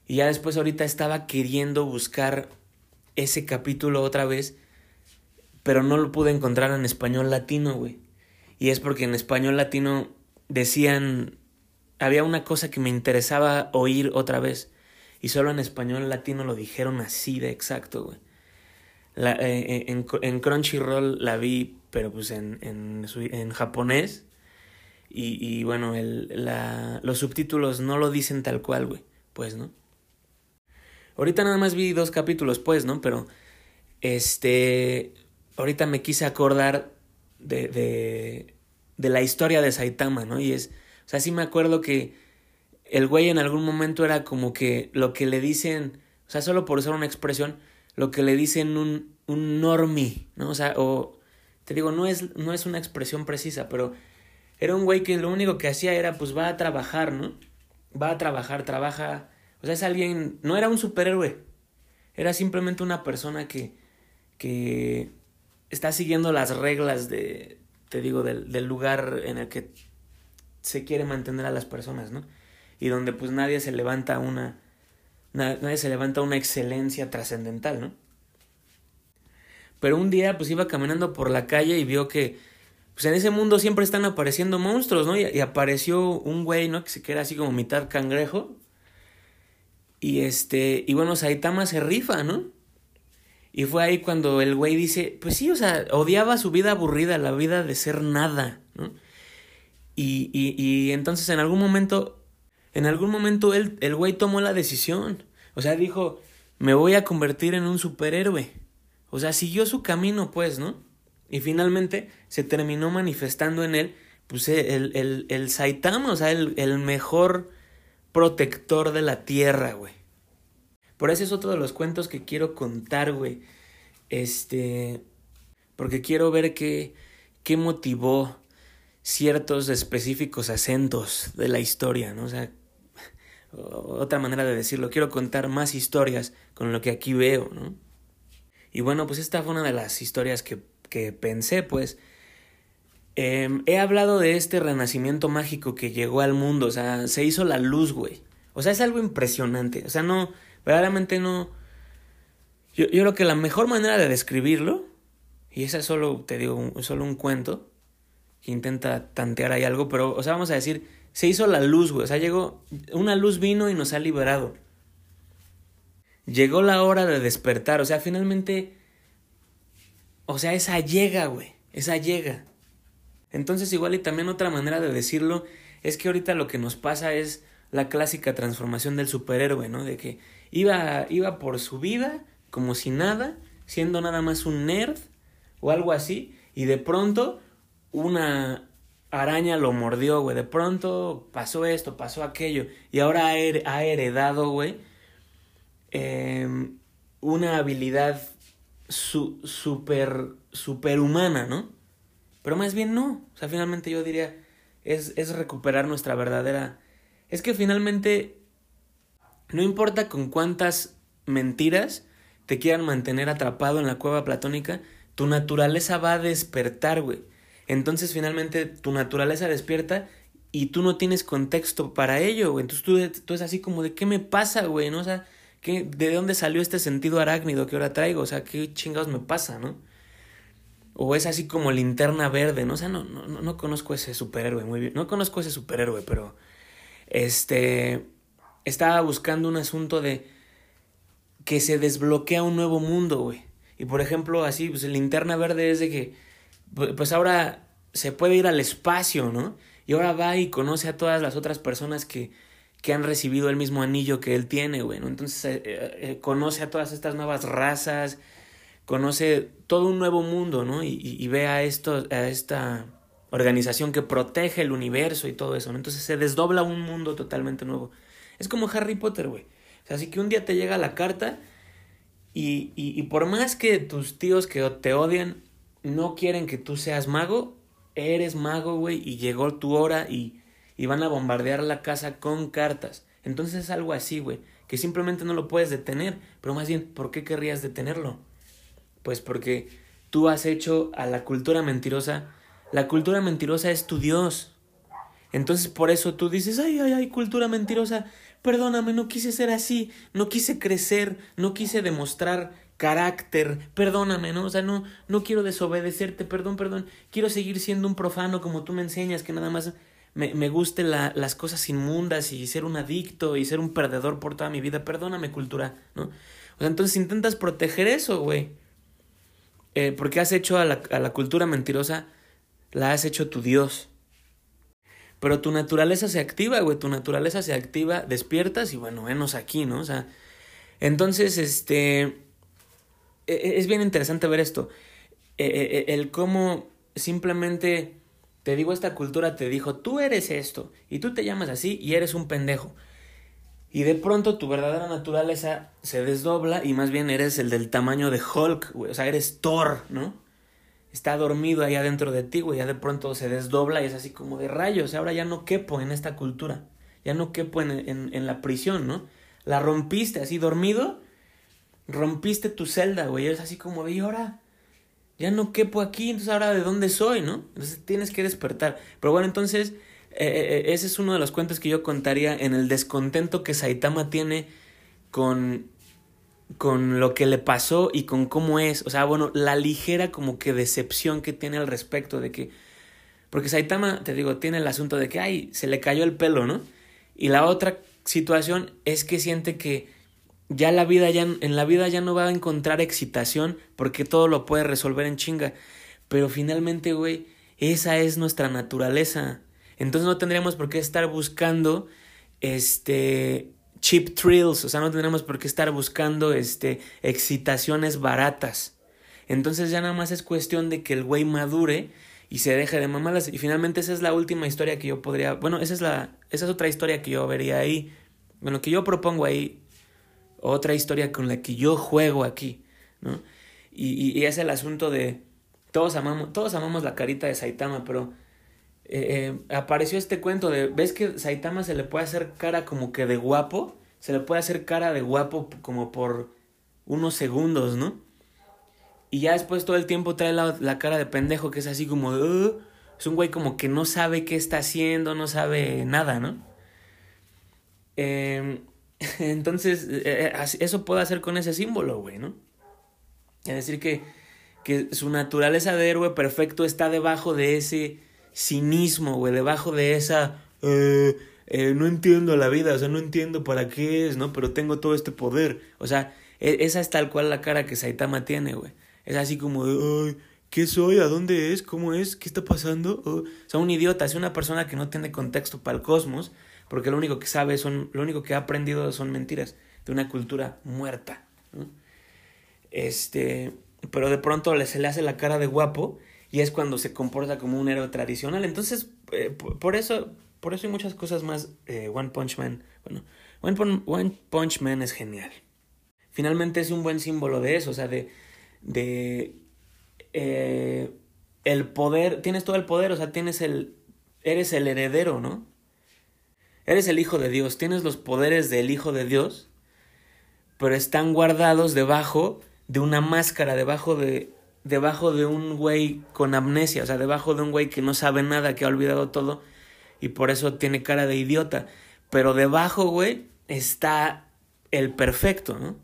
Y ya después ahorita estaba queriendo buscar ese capítulo otra vez, pero no lo pude encontrar en español latino, güey. Y es porque en español latino decían había una cosa que me interesaba oír otra vez. Y solo en español latino lo dijeron así de exacto, güey. Eh, eh, en, Crunchyroll la vi, pero pues en, en, en japonés. Y, y bueno, el, la, los subtítulos no lo dicen tal cual, güey. Pues, ¿no? Ahorita nada más vi dos capítulos, pues, ¿no? Pero, este, ahorita me quise acordar de, de, de la historia de Saitama, ¿no? Y es, o sea, sí me acuerdo que el güey en algún momento era como que lo que le dicen, o sea, solo por usar una expresión, lo que le dicen un, un normie, ¿no? O sea, o te digo, no es, no es una expresión precisa, pero era un güey que lo único que hacía era, pues va a trabajar, ¿no? Va a trabajar, trabaja, o sea, es alguien, no era un superhéroe, era simplemente una persona que, que está siguiendo las reglas de, te digo, del, del lugar en el que se quiere mantener a las personas, ¿no? Y donde pues nadie se levanta una, nadie se levanta una excelencia trascendental, ¿no? Pero un día pues iba caminando por la calle y vio que pues en ese mundo siempre están apareciendo monstruos, ¿no? Y, apareció un güey, ¿no? Que se queda así como mitad cangrejo. Y este, y bueno, Saitama se rifa, ¿no? Y fue ahí cuando el güey dice, pues sí, o sea, odiaba su vida aburrida, la vida de ser nada, ¿no? Y, y, y entonces en algún momento, en algún momento él, el güey tomó la decisión. O sea, dijo, me voy a convertir en un superhéroe. O sea, siguió su camino, pues, ¿no? Y finalmente se terminó manifestando en él, pues, el, el, el Saitama, o sea, el, el mejor protector de la tierra, güey. Por eso es otro de los cuentos que quiero contar, güey. Este. Porque quiero ver qué, qué motivó ciertos específicos acentos de la historia, ¿no? O sea, otra manera de decirlo, quiero contar más historias con lo que aquí veo, ¿no? Y bueno, pues esta fue una de las historias que, que pensé, pues. Em, he hablado de este renacimiento mágico que llegó al mundo, o sea, se hizo la luz, güey. O sea, es algo impresionante, o sea, no, verdaderamente no... Yo, yo creo que la mejor manera de describirlo, y esa es solo, te digo, solo un cuento, que intenta tantear ahí algo, pero, o sea, vamos a decir, se hizo la luz, güey, o sea, llegó, una luz vino y nos ha liberado. Llegó la hora de despertar, o sea, finalmente, o sea, esa llega, güey, esa llega. Entonces, igual y también otra manera de decirlo es que ahorita lo que nos pasa es la clásica transformación del superhéroe, ¿no? De que iba, iba por su vida como si nada, siendo nada más un nerd o algo así, y de pronto una araña lo mordió, güey. De pronto pasó esto, pasó aquello. Y ahora ha heredado, güey, em, una habilidad su super, superhumana, ¿no? Pero más bien no. O sea, finalmente yo diría, es, es recuperar nuestra verdadera... Es que finalmente, no importa con cuántas mentiras te quieran mantener atrapado en la cueva platónica, tu naturaleza va a despertar, güey. Entonces finalmente tu naturaleza despierta y tú no tienes contexto para ello, güey. Entonces tú, tú es así como de, ¿qué me pasa, güey? ¿No? O ¿qué, ¿de dónde salió este sentido arácnido que ahora traigo? O sea, ¿qué chingados me pasa, no? O es así como linterna verde, ¿no? O sea, no, no, no conozco ese superhéroe muy bien. No conozco ese superhéroe, pero. Este. Estaba buscando un asunto de. Que se desbloquea un nuevo mundo, güey. Y por ejemplo, así, pues linterna verde es de que. Pues ahora se puede ir al espacio, ¿no? Y ahora va y conoce a todas las otras personas que, que han recibido el mismo anillo que él tiene, güey. ¿no? Entonces eh, eh, conoce a todas estas nuevas razas conoce todo un nuevo mundo, ¿no? Y, y, ve a, esto, a esta organización que protege el universo y todo eso. Entonces se desdobla un mundo totalmente nuevo. Es como Harry Potter, güey. O sea, así que un día te llega la carta y, y, y por más que tus tíos que te odian no quieren que tú seas mago, eres mago, güey, y llegó tu hora y, y van a bombardear la casa con cartas. Entonces es algo así, güey, que simplemente no lo puedes detener, pero más bien, ¿por qué querrías detenerlo? Pues porque tú has hecho a la cultura mentirosa, la cultura mentirosa es tu Dios. Entonces por eso tú dices, ay, ay, ay, cultura mentirosa, perdóname, no quise ser así, no quise crecer, no quise demostrar carácter, perdóname, ¿no? O sea, no, no quiero desobedecerte, perdón, perdón, quiero seguir siendo un profano como tú me enseñas, que nada más me, me guste la, las cosas inmundas y ser un adicto y ser un perdedor por toda mi vida, perdóname, cultura, ¿no? O sea, entonces intentas proteger eso, güey. Eh, porque has hecho a la, a la cultura mentirosa, la has hecho tu Dios. Pero tu naturaleza se activa, güey, tu naturaleza se activa, despiertas y bueno, venos aquí, ¿no? O sea, entonces, este, e, e, es bien interesante ver esto, e, el cómo simplemente, te digo, esta cultura te dijo, tú eres esto, y tú te llamas así y eres un pendejo. Y de pronto tu verdadera naturaleza se desdobla y más bien eres el del tamaño de Hulk, güey. O sea, eres Thor, ¿no? Está dormido ahí adentro de ti, güey. Ya de pronto se desdobla y es así como de rayos. Ahora ya no quepo en esta cultura. Ya no quepo en, en, en la prisión, ¿no? La rompiste así dormido. Rompiste tu celda, güey. Es así como de, y ahora ya no quepo aquí. Entonces ahora de dónde soy, ¿no? Entonces tienes que despertar. Pero bueno, entonces eh, eh, eh, ese es uno de los cuentos que yo contaría en el descontento que Saitama tiene con, con lo que le pasó y con cómo es. O sea, bueno, la ligera como que decepción que tiene al respecto de que... Porque Saitama, te digo, tiene el asunto de que, ay, se le cayó el pelo, ¿no? Y la otra situación es que siente que ya la vida ya en la vida ya no va a encontrar excitación porque todo lo puede resolver en chinga. Pero finalmente, güey, esa es nuestra naturaleza. Entonces no tendríamos por qué estar buscando este cheap thrills, o sea, no tendríamos por qué estar buscando este excitaciones baratas. Entonces ya nada más es cuestión de que el güey madure y se deje de mamadas y finalmente esa es la última historia que yo podría, bueno, esa es la esa es otra historia que yo vería ahí. Bueno, que yo propongo ahí otra historia con la que yo juego aquí, ¿no? Y, y, es el asunto de todos amamos, todos amamos la carita de Saitama, pero eh, eh, apareció este cuento de, ¿ves que Saitama se le puede hacer cara como que de guapo? Se le puede hacer cara de guapo como por unos segundos, ¿no? Y ya después todo el tiempo trae la, la cara de pendejo que es así como es un güey como que no sabe qué está haciendo, no sabe nada, ¿no? Em, entonces, eh, eso puede hacer con ese símbolo, güey, ¿no? Es decir, que, que su naturaleza de héroe perfecto está debajo de ese cinismo, güey, debajo de esa... Eh, eh, no entiendo la vida, o sea, no entiendo para qué es, ¿no? Pero tengo todo este poder. O sea, e, esa es tal cual la cara que Saitama tiene, güey. Es así como ¿qué soy? ¿A dónde es? ¿Cómo es? ¿Qué está pasando? Oh, o sea, un idiota, es una persona que no tiene contexto para el cosmos, porque lo único que sabe son, lo único que ha aprendido son mentiras de una cultura muerta. Este, pero de pronto se le hace la cara de guapo y es cuando se comporta como un héroe tradicional. Entonces, eh, por eso, por eso hay muchas cosas más. Eh, One Punch Man, bueno, One, Punch Man es genial. Finalmente es un buen símbolo de eso, o sea, de, de, eh, el poder, tienes todo el poder, o sea, tienes el, eres el heredero, ¿no? Eres el hijo de Dios, tienes los poderes del hijo de Dios, pero están guardados debajo de una máscara, debajo de, debajo de un güey con amnesia, o sea, debajo de un güey que no sabe nada, que ha olvidado todo y por eso tiene cara de idiota. Pero debajo, güey, está el perfecto, ¿no?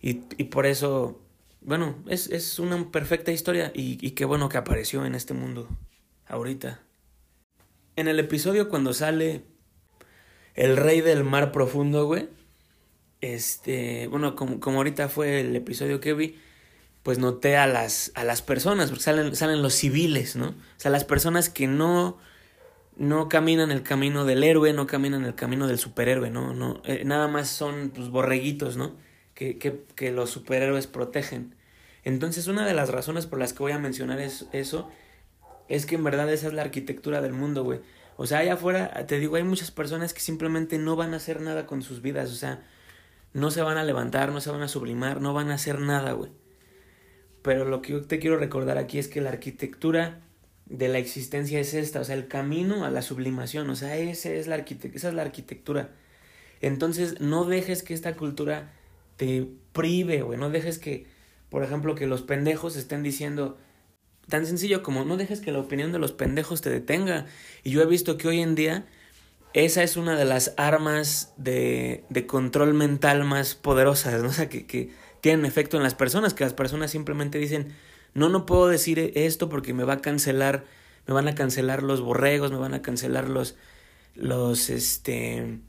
Y, y por eso, bueno, es, es, una perfecta historia y, y qué bueno que apareció en este mundo ahorita. En el episodio cuando sale el rey del mar profundo, güey, este, bueno, como, como ahorita fue el episodio que vi, pues noté a las, a las personas, porque salen, salen los civiles, ¿no? O sea, las personas que no no caminan el camino del héroe, no caminan el camino del superhéroe, ¿no? no eh, nada más son pues, borreguitos, ¿no? Que, que, que, los superhéroes protegen. Entonces, una de las razones por las que voy a mencionar es, eso es que en verdad esa es la arquitectura del mundo, güey. O sea, allá afuera, te digo, hay muchas personas que simplemente no van a hacer nada con sus vidas, o sea, no se van a levantar, no se van a sublimar, no van a hacer nada, güey. Pero lo que yo te quiero recordar aquí es que la arquitectura de la existencia es esta, o sea, el camino a la sublimación, o sea, ese es la esa es la arquitectura. Entonces, no dejes que esta cultura te prive, güey, no dejes que, por ejemplo, que los pendejos estén diciendo, tan sencillo como no dejes que la opinión de los pendejos te detenga. Y yo he visto que hoy en día esa es una de las armas de, de control mental más poderosas, ¿no? O sea, que tienen efecto en las personas, que las personas simplemente dicen, no, no puedo decir esto porque me va a cancelar, me van a cancelar los borregos, me van a cancelar los, los, este,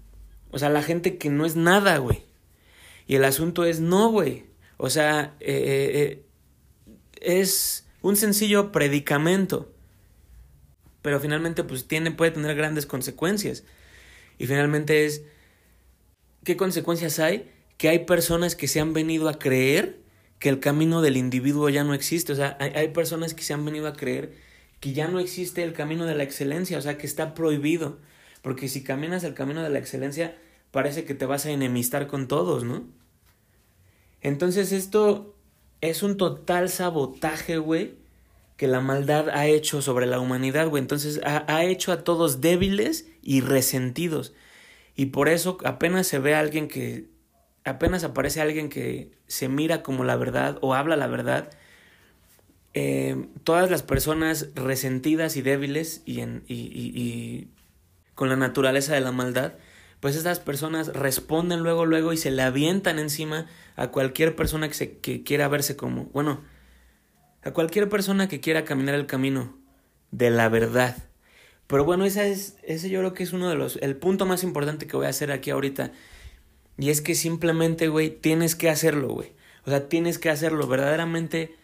o sea, la gente que no es nada, güey. Y el asunto es, no, güey. O sea, eh, eh, eh, es un sencillo predicamento. Pero finalmente, pues tiene, puede tener grandes consecuencias. Y finalmente es, ¿qué consecuencias hay? Que hay personas que se han venido a creer que el camino del individuo ya no existe. O sea, hay, personas que se han venido a creer que ya no existe el camino de la excelencia, o sea, que está prohibido. Porque si caminas el camino de la excelencia, parece que te vas a enemistar con todos, ¿no? Entonces esto es un total sabotaje, güey, que la maldad ha hecho sobre la humanidad, güey. Entonces ha, ha, hecho a todos débiles y resentidos. Y por eso apenas se ve a alguien que apenas aparece alguien que se mira como la verdad o habla la verdad, eh, todas las personas resentidas y débiles y, con la naturaleza de la maldad, pues estas personas responden luego, luego y se le avientan encima a cualquier persona que, se, que quiera verse como, bueno, a cualquier persona que quiera caminar el camino de la verdad. Pero bueno, esa es, ese yo creo que es uno de los, el punto más importante que voy a hacer aquí ahorita y es que simplemente, güey, tienes que hacerlo, güey. O sea, tienes que hacerlo. Verdaderamente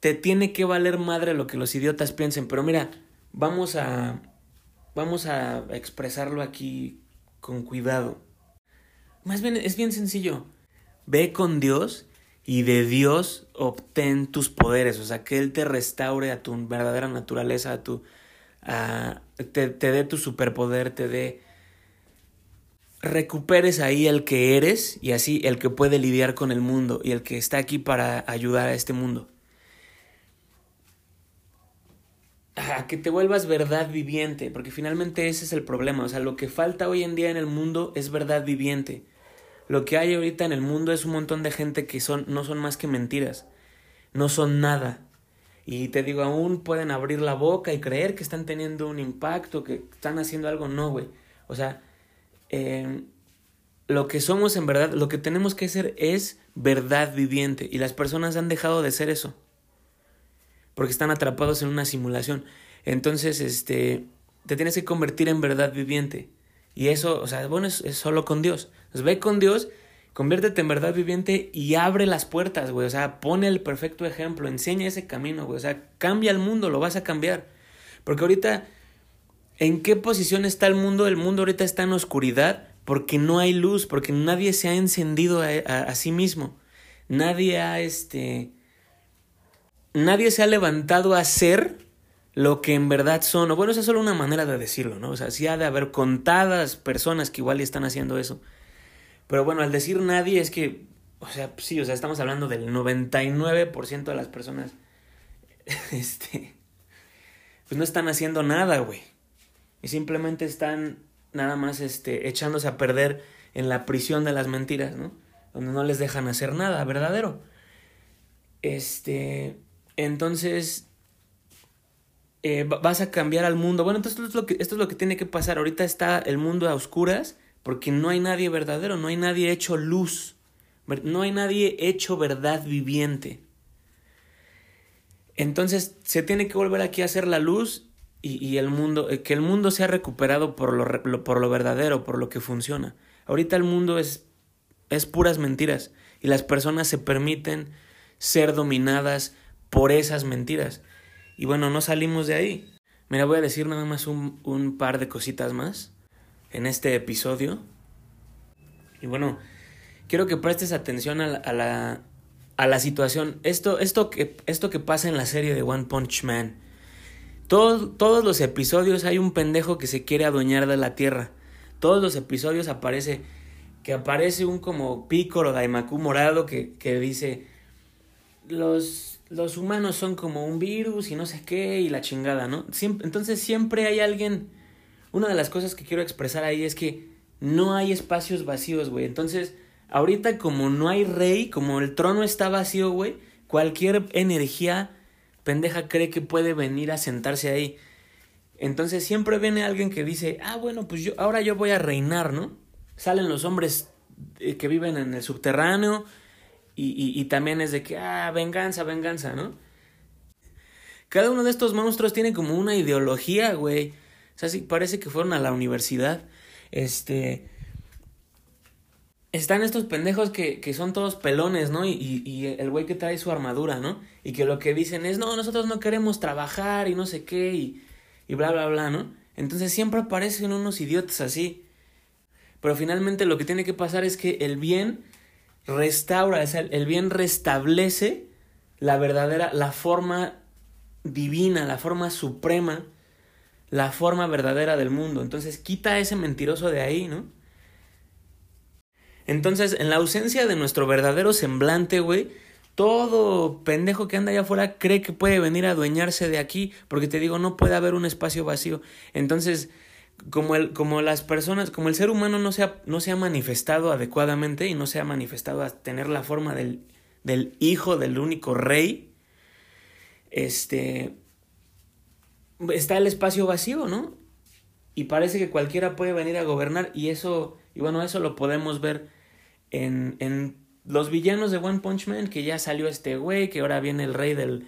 te tiene que valer madre lo que los idiotas piensen. Pero mira, vamos a. Vamos a expresarlo aquí con cuidado. Más bien, es bien sencillo. Ve con Dios y de Dios obtén tus poderes. O sea, que Él te restaure a tu verdadera naturaleza, a tu. A, te, te dé tu superpoder, te dé recuperes ahí el que eres y así el que puede lidiar con el mundo y el que está aquí para ayudar a este mundo. A que te vuelvas verdad viviente, porque finalmente ese es el problema. O sea, lo que falta hoy en día en el mundo es verdad viviente. Lo que hay ahorita en el mundo es un montón de gente que son, no son más que mentiras. No son nada. Y te digo, aún pueden abrir la boca y creer que están teniendo un impacto, que están haciendo algo. No, güey. O sea, eh, lo que somos en verdad, lo que tenemos que ser es verdad viviente. Y las personas han dejado de ser eso. Porque están atrapados en una simulación. Entonces, este, te tienes que convertir en verdad viviente. Y eso, o sea, bueno, es, solo con Dios. Entonces, ve con Dios, conviértete en verdad viviente y abre las puertas, güey. O sea, pone el perfecto ejemplo, enseña ese camino, güey. O sea, cambia el mundo, lo vas a cambiar. Porque ahorita ¿En qué posición está el mundo? El mundo ahorita está en oscuridad porque no hay luz, porque nadie se ha encendido a, sí mismo. Nadie ha este nadie se ha levantado a ser lo que en verdad son. O bueno, esa es solo una manera de decirlo, ¿no? O sea, sí ha de haber contadas personas que igual están haciendo eso. Pero bueno, al decir nadie es que, o sea, sí, o sea, estamos hablando del 99% de las personas este, pues no están haciendo nada, güey. Y simplemente están nada más, este, echándose a perder en la prisión de las mentiras, ¿no? Donde no les dejan hacer nada verdadero. Este, entonces, eh, vas a cambiar al mundo. Bueno, entonces esto es, lo que, esto es lo que tiene que pasar. Ahorita está el mundo a oscuras porque no hay nadie verdadero, no hay nadie hecho luz, no hay nadie hecho verdad viviente. Entonces se tiene que volver aquí a hacer la luz y, el mundo, eh, que el mundo sea recuperado por lo, por lo verdadero, por lo que funciona. Ahorita el mundo es, es puras mentiras y las personas se permiten ser dominadas por esas mentiras. Y bueno, no salimos de ahí. Mira, voy a decir nada más un, un par de cositas más en este episodio. Y bueno, quiero que prestes atención a la, a la, a la situación. Esto, esto, que, esto que pasa en la serie de One Punch Man. Todos los episodios hay un pendejo que se quiere adueñar de la tierra. Todos los episodios aparece que aparece un como pícoro Daimaku morado que, que dice los los humanos son como un virus y no sé qué y la chingada, ¿no? entonces siempre hay alguien... Una de las cosas que quiero expresar ahí es que no hay espacios vacíos, güey. Entonces, ahorita como no hay rey, como el trono está vacío, güey, cualquier energía pendeja cree que puede venir a sentarse ahí. Entonces siempre viene alguien que dice, ah, bueno, pues yo, ahora yo voy a reinar, ¿no? Salen los hombres eh, que viven en el subterráneo, y, y, también es de que, ah, venganza, venganza, ¿no? Cada uno de estos monstruos tiene como una ideología, güey. O sea, sí, parece que fueron a la universidad. Este. Están estos pendejos que, que son todos pelones, ¿no? Y, y el güey que trae su armadura, ¿no? Y que lo que dicen es, no, nosotros no queremos trabajar y no sé qué, y, y bla, bla, bla, ¿no? Entonces siempre aparecen unos idiotas así. Pero finalmente lo que tiene que pasar es que el bien restaura, es el, bien restablece la verdadera, la forma divina, la forma suprema, la forma verdadera del mundo. Entonces quita a ese mentiroso de ahí, ¿no? Entonces, en la ausencia de nuestro verdadero semblante, güey, todo pendejo que anda allá afuera cree que puede venir a adueñarse de aquí, porque te digo, no puede haber un espacio vacío. Entonces, como, el, como las personas, como el ser humano no se, ha, no se manifestado adecuadamente y no se ha manifestado a tener la forma del, del hijo del único rey, este, está el espacio vacío, ¿no? Y parece que cualquiera puede venir a gobernar y eso, y bueno, eso lo podemos ver en, en los villanos de One Punch Man, que ya salió este güey, que ahora viene el rey del,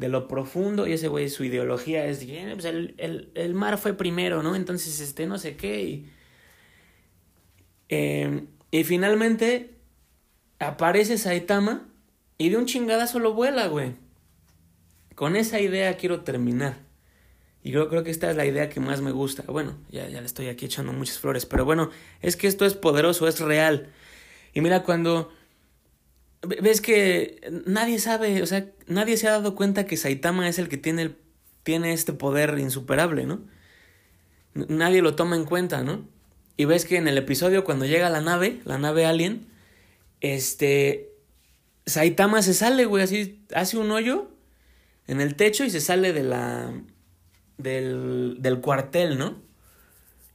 de lo profundo y ese güey su ideología es eh, pues el, el, el, mar fue primero, ¿no? Entonces, este, no sé qué. Y, em, y finalmente aparece Saitama y de un chingadazo lo vuela, güey. Con esa idea quiero terminar. Y yo creo que esta es la idea que más me gusta. Bueno, ya, ya le estoy aquí echando muchas flores, pero bueno, es que esto es poderoso, es real. Y mira, cuando ves que nadie sabe, o sea, nadie se ha dado cuenta que Saitama es el que tiene, el, tiene este poder insuperable, ¿no? Nadie lo toma en cuenta, ¿no? Y ves que en el episodio cuando llega la nave, la nave alien, este, Saitama se sale, güey, así, hace un hoyo en el techo y se sale de la, del, del cuartel, ¿no?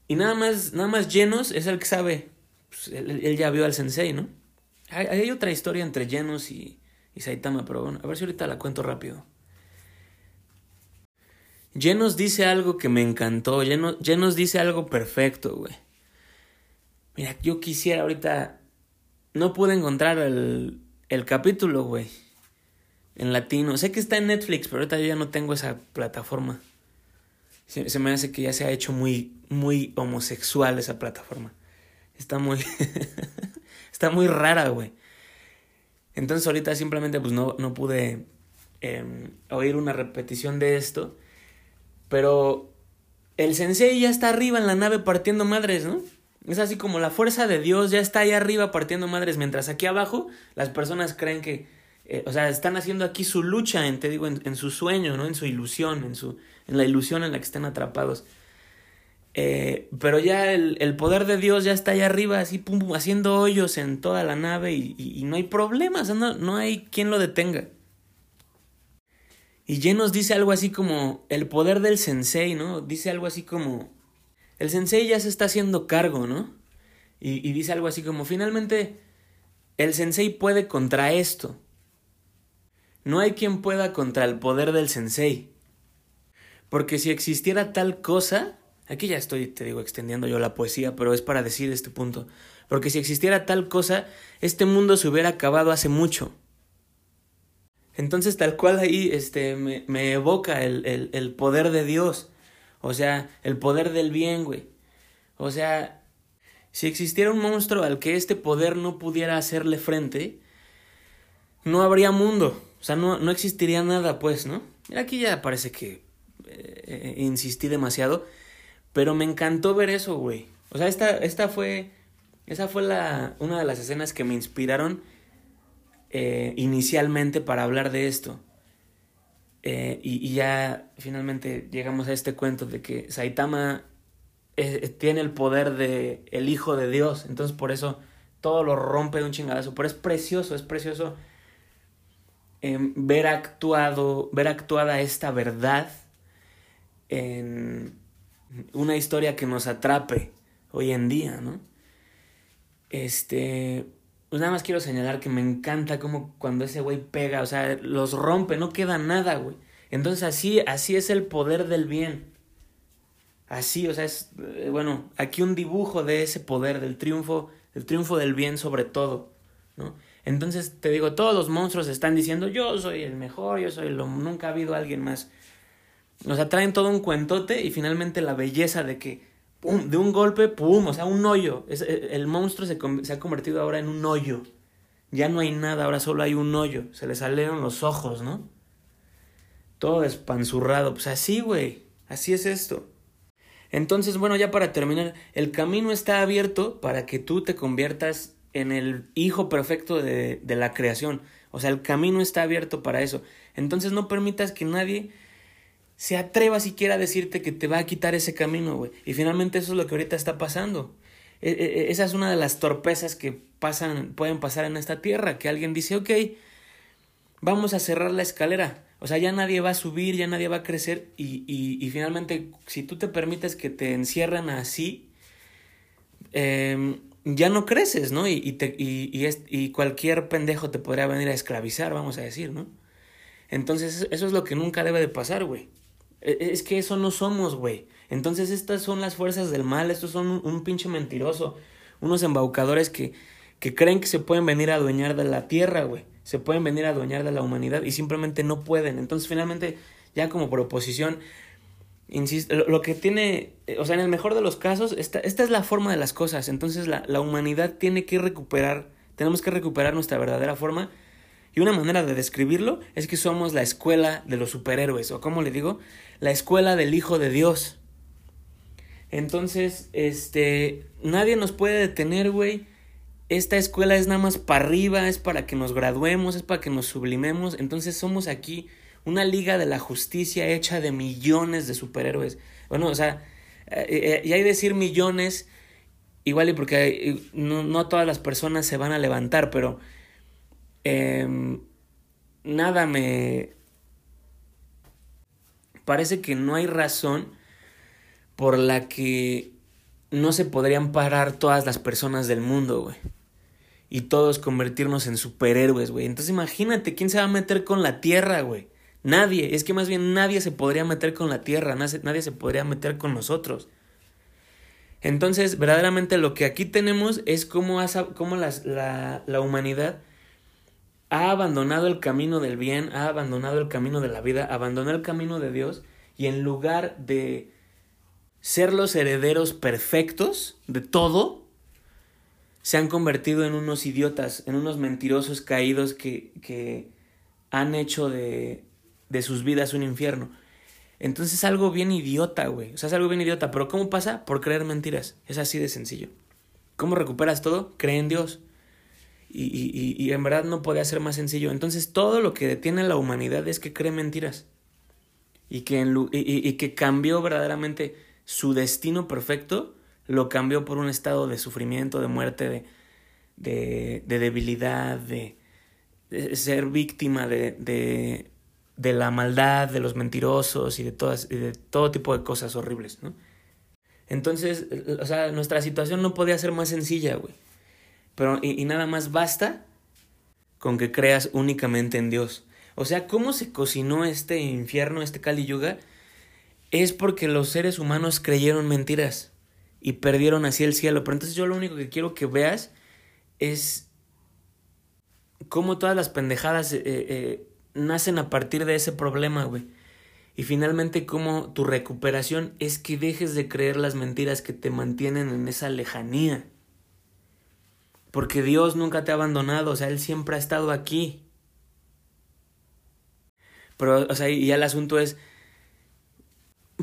Y nada más, nada más llenos es el que sabe, pues, él ya vio al sensei, ¿no? Hay, otra historia entre Genos y, y, Saitama, pero bueno, a ver si ahorita la cuento rápido. Genos dice algo que me encantó. Genos, dice algo perfecto, güey. Mira, yo quisiera ahorita. No pude encontrar el, el capítulo, güey. En latino. Sé que está en Netflix, pero ahorita yo ya no tengo esa plataforma. Se, se me hace que ya se ha hecho muy, muy homosexual esa plataforma. Está muy. Está muy rara, güey. Entonces ahorita simplemente pues no, no pude em, oír una repetición de esto. Pero el sensei ya está arriba en la nave partiendo madres, ¿no? Es así como la fuerza de Dios ya está ahí arriba partiendo madres, mientras aquí abajo las personas creen que, eh, o sea, están haciendo aquí su lucha, en, te digo, en, en, su sueño, ¿no? En su ilusión, en, su, en la ilusión en la que están atrapados. Eh, pero ya el, el, poder de Dios ya está allá arriba, así pum, haciendo hoyos en toda la nave y, y, no hay problemas, no, no hay quien lo detenga. Y Jen nos dice algo así como el poder del sensei, ¿no? Dice algo así como el sensei ya se está haciendo cargo, ¿no? Y, y dice algo así como finalmente el sensei puede contra esto. No hay quien pueda contra el poder del sensei. Porque si existiera tal cosa, aquí ya estoy, te digo, extendiendo yo la poesía, pero es para decir este punto. Porque si existiera tal cosa, este mundo se hubiera acabado hace mucho. Entonces tal cual ahí este, me, evoca el, el, poder de Dios. O sea, el poder del bien, güey. O sea, si existiera un monstruo al que este poder no pudiera hacerle frente, no habría mundo. O sea, no, no existiría nada, pues, ¿no? Aquí ya parece que eh, insistí demasiado. Pero me encantó ver eso, güey. O sea, esta, esta fue. Esa fue la, una de las escenas que me inspiraron eh, inicialmente para hablar de esto. Eh, y, ya finalmente llegamos a este cuento de que Saitama eh, tiene el poder de el Hijo de Dios. Entonces por eso todo lo rompe de un chingadazo. Pero es precioso, es precioso ver actuado, ver actuada esta verdad en una historia que nos atrape hoy en día, ¿no? Este, pues nada más quiero señalar que me encanta como cuando ese güey pega, o sea, los rompe, no queda nada, güey. Entonces así, así es el poder del bien. Así, o sea, es, eh, bueno, aquí un dibujo de ese poder, del triunfo, el triunfo del bien sobre todo, ¿no? Entonces, te digo, todos los monstruos están diciendo, yo soy el mejor, yo soy lo, nunca ha habido alguien más. O sea, traen todo un cuentote y finalmente la belleza de que de un golpe, pum, o sea, un hoyo. Es, eh, el monstruo se, ha convertido ahora en un hoyo. Ya no hay nada, ahora solo hay un hoyo. Se le salieron los ojos, ¿no? Todo espanzurrado. Pues así, güey. Así es esto. Entonces, bueno, ya para terminar, el camino está abierto para que tú te conviertas en el hijo perfecto de, de la creación. O sea, el camino está abierto para eso. Entonces no permitas que nadie se atreva siquiera a decirte que te va a quitar ese camino, güey. Y finalmente eso es lo que ahorita está pasando. E, e, e, esa es una de las torpezas que pasan, pueden pasar en esta tierra, que alguien dice, ok, vamos a cerrar la escalera. O sea, ya nadie va a subir, ya nadie va a crecer y, y, y finalmente, si tú te permites que te encierran así, eh, ya no creces, ¿no? Y, te, y, es, y cualquier pendejo te podría venir a esclavizar, vamos a decir, ¿no? Entonces, eso es lo que nunca debe de pasar, güey. E, e, es que eso no somos, güey. Entonces estas son las fuerzas del mal, estos son un, pinche mentiroso, unos embaucadores que, que creen que se pueden venir a adueñar de la tierra, güey. Se pueden venir a adueñar de la humanidad y simplemente no pueden. Entonces finalmente, ya como proposición, insisto, lo, que tiene, o sea, en el mejor de los casos, esta, esta es la forma de las cosas. Entonces la, la humanidad tiene que recuperar, tenemos que recuperar nuestra verdadera forma y una manera de describirlo es que somos la escuela de los superhéroes, o como le digo, la escuela del Hijo de Dios. Entonces, este, nadie nos puede detener, güey. Esta escuela es nada más para arriba, es para que nos graduemos, es para que nos sublimemos. Entonces somos aquí una liga de la justicia hecha de millones de superhéroes. Bueno, o sea, eh, eh, y hay decir millones, igual y porque no, no todas las personas se van a levantar, pero eh, nada me... Parece que no hay razón por la que no se podrían parar todas las personas del mundo, güey. Y todos convertirnos en superhéroes, güey. Entonces imagínate, ¿quién se va a meter con la Tierra, güey? Nadie. Es que más bien nadie se podría meter con la Tierra, nadie se podría meter con nosotros. Entonces, verdaderamente lo que aquí tenemos es cómo, cómo las, la, la humanidad ha abandonado el camino del bien, ha abandonado el camino de la vida, abandonó el camino de Dios y en lugar de ser los herederos perfectos de todo, se han convertido en unos idiotas, en unos mentirosos caídos que, que han hecho de, de sus vidas un infierno. Entonces es algo bien idiota, güey. O sea, es algo bien idiota. Pero ¿cómo pasa? Por creer mentiras. Es así de sencillo. ¿Cómo recuperas todo? Cree en Dios. Y, y, y, en verdad no podía ser más sencillo. Entonces todo lo que detiene la humanidad es que cree mentiras. Y que, en, y, y, que cambió verdaderamente su destino perfecto, lo cambió por un estado de sufrimiento, de muerte, de, de, de debilidad, de, ser víctima de la maldad, de los mentirosos y de todas y de todo tipo de cosas horribles, ¿no? Entonces, o sea, nuestra situación no podía ser más sencilla, güey. Pero y, nada más basta con que creas únicamente en Dios. O sea, ¿cómo se cocinó este infierno, este Kali Yuga? Es porque los seres humanos creyeron mentiras y perdieron así el cielo. Pero entonces yo lo único que quiero que veas es cómo todas las pendejadas eh, eh, nacen a partir de ese problema, güey. Y finalmente cómo tu recuperación es que dejes de creer las mentiras que te mantienen en esa lejanía. Porque Dios nunca te ha abandonado, o sea, Él siempre ha estado aquí. Pero, o sea, y ya el asunto es,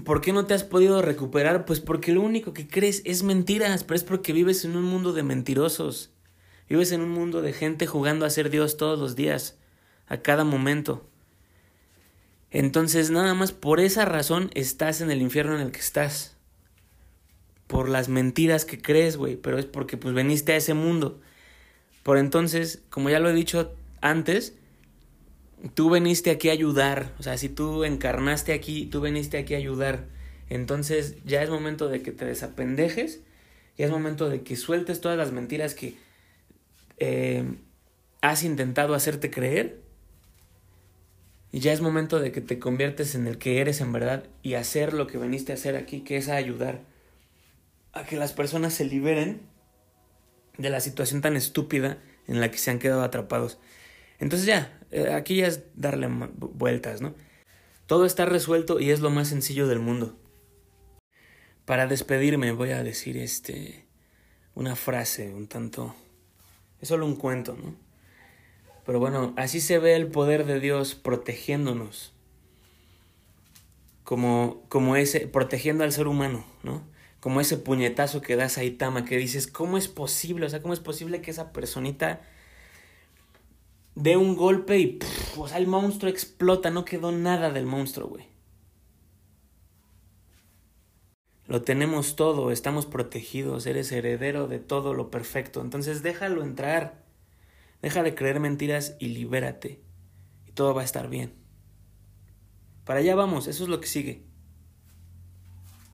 ¿por qué no te has podido recuperar? Pues porque lo único que crees es mentiras, pero es porque vives en un mundo de mentirosos. Vives en un mundo de gente jugando a ser Dios todos los días, a cada momento. Entonces, nada más por esa razón estás en el infierno en el que estás por las mentiras que crees, güey, pero es porque pues veniste a ese mundo. Por entonces, como ya lo he dicho antes, tú veniste aquí a ayudar, o sea, si tú encarnaste aquí, tú veniste aquí a ayudar. Entonces, ya es momento de que te desapendejes, ya es momento de que sueltes todas las mentiras que eh, has intentado hacerte creer. Y ya es momento de que te conviertes en el que eres en verdad y hacer lo que veniste a hacer aquí, que es a ayudar a que las personas se liberen de la situación tan estúpida en la que se han quedado atrapados. Entonces ya, eh, aquí ya es darle vueltas, ¿no? Todo está resuelto y es lo más sencillo del mundo. Para despedirme voy a decir este una frase un tanto es solo un cuento, ¿no? Pero bueno, así se ve el poder de Dios protegiéndonos. Como como ese protegiendo al ser humano, ¿no? Como ese puñetazo que das a Itama, que dices, ¿cómo es posible? O sea, ¿cómo es posible que esa personita dé un golpe y, o sea, el monstruo explota, no quedó nada del monstruo, güey. Lo tenemos todo, estamos protegidos, eres heredero de todo lo perfecto. Entonces déjalo entrar. Deja de creer mentiras y libérate. Y todo va a estar bien. Para allá vamos, eso es lo que sigue.